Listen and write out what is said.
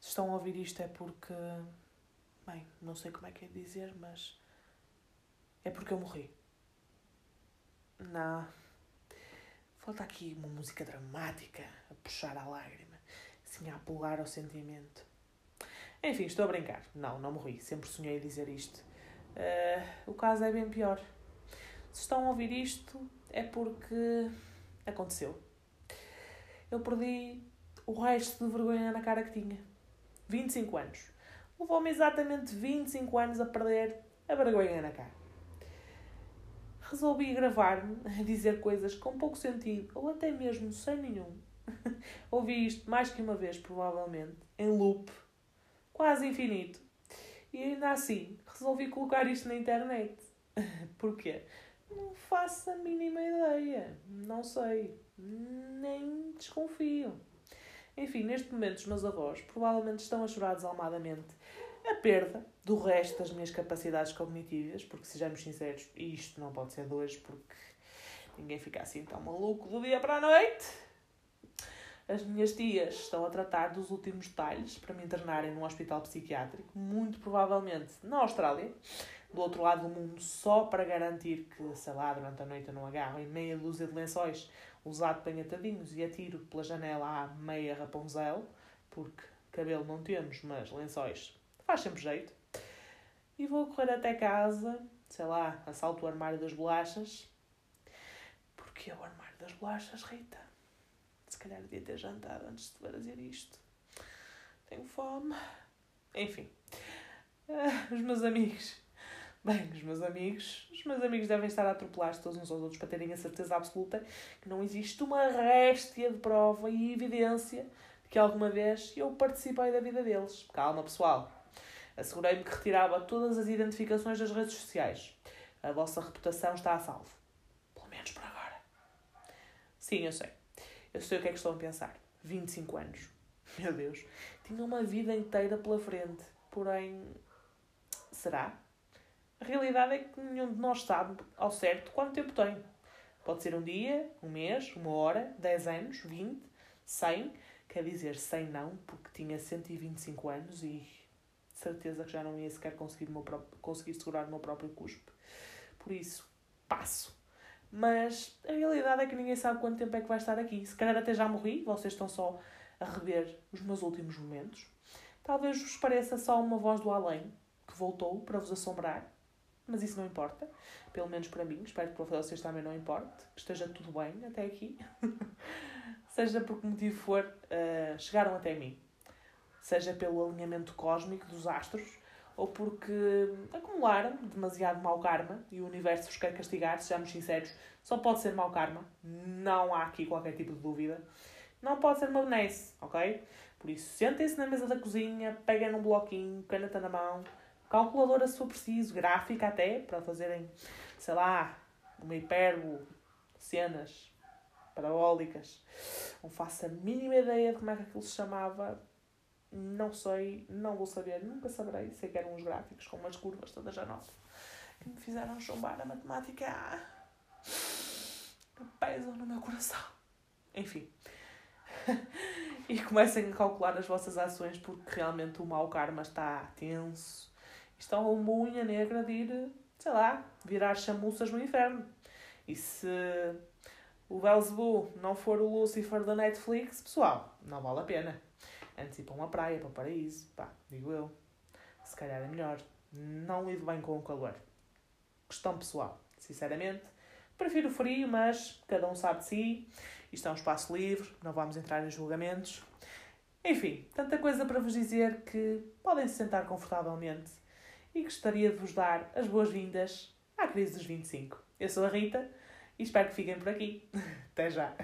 estão a ouvir isto é porque. Bem, não sei como é que é dizer, mas. É porque eu morri. Não. Falta aqui uma música dramática a puxar a lágrima, assim a apelar ao sentimento. Enfim, estou a brincar. Não, não morri. Sempre sonhei dizer isto. Uh, o caso é bem pior. Se estão a ouvir isto, é porque aconteceu. Eu perdi o resto de vergonha na cara que tinha. 25 anos. Levou-me exatamente 25 anos a perder a vergonha na cara. Resolvi gravar-me a dizer coisas com pouco sentido, ou até mesmo sem nenhum. Ouvi isto mais que uma vez, provavelmente, em loop, quase infinito. E ainda assim, resolvi colocar isto na internet. Porquê? Não faço a mínima ideia. Não sei. Nem desconfio. Enfim, neste momento os meus avós provavelmente estão a chorar desalmadamente a perda do resto das minhas capacidades cognitivas, porque sejamos sinceros, isto não pode ser de hoje, porque ninguém fica assim tão maluco do dia para a noite. As minhas tias estão a tratar dos últimos detalhes para me internarem num hospital psiquiátrico, muito provavelmente na Austrália, do outro lado do mundo, só para garantir que, sei lá, durante a noite não agarro em meia dúzia de lençóis usado bem atadinhos e atiro pela janela à meia Rapunzel, porque cabelo não temos, mas lençóis faz sempre jeito. E vou correr até casa, sei lá, assalto o armário das bolachas. Porque é o armário das bolachas, Rita? Se calhar devia ter jantado antes de fazer isto. Tenho fome. Enfim. Uh, os meus amigos Bem, os meus amigos, os meus amigos devem estar a atropelar-se todos uns aos outros para terem a certeza absoluta que não existe uma réstia de prova e evidência de que alguma vez eu participei da vida deles. Calma, pessoal. Assegurei-me que retirava todas as identificações das redes sociais. A vossa reputação está a salvo. Pelo menos por agora. Sim, eu sei. Eu sei o que é que estão a pensar. 25 anos. Meu Deus. Tinha uma vida inteira pela frente. Porém. Será? A realidade é que nenhum de nós sabe ao certo quanto tempo tem. Pode ser um dia, um mês, uma hora, 10 anos, 20, 100. Quer dizer, 100 não, porque tinha 125 anos e de certeza que já não ia sequer conseguir, meu próprio, conseguir segurar o meu próprio cuspe. Por isso, passo. Mas a realidade é que ninguém sabe quanto tempo é que vai estar aqui. Se calhar até já morri, vocês estão só a rever os meus últimos momentos. Talvez vos pareça só uma voz do além que voltou para vos assombrar mas isso não importa, pelo menos para mim, espero que para vocês também não importe, que esteja tudo bem até aqui, seja por que motivo for, uh, chegaram até mim, seja pelo alinhamento cósmico dos astros, ou porque acumularam demasiado mau karma e o universo vos quer castigar, sejamos sinceros, só pode ser mau karma, não há aqui qualquer tipo de dúvida, não pode ser uma benesse, ok? Por isso, sentem-se na mesa da cozinha, peguem num bloquinho, caneta na mão, calculadora se for preciso, gráfica até, para fazerem, sei lá, uma hipérbole, cenas parabólicas. Não faço a mínima ideia de como é que aquilo se chamava. Não sei, não vou saber, nunca saberei. Sei que eram uns gráficos com umas curvas todas a nota que me fizeram chumbar a matemática. Pesam no meu coração. Enfim. e comecem a calcular as vossas ações porque realmente o mau karma está tenso estão uma unha negra de ir, sei lá, virar chamuças no inferno. E se o Belzebu não for o Lucifer da Netflix, pessoal, não vale a pena. Antes ir para uma praia, para o paraíso, pá, digo eu. Se calhar é melhor. Não lido bem com o calor. Questão pessoal, sinceramente. Prefiro o frio, mas cada um sabe de si. Isto é um espaço livre, não vamos entrar em julgamentos. Enfim, tanta coisa para vos dizer que podem se sentar confortavelmente e gostaria de vos dar as boas-vindas à crise dos 25. Eu sou a Rita e espero que fiquem por aqui. Até já!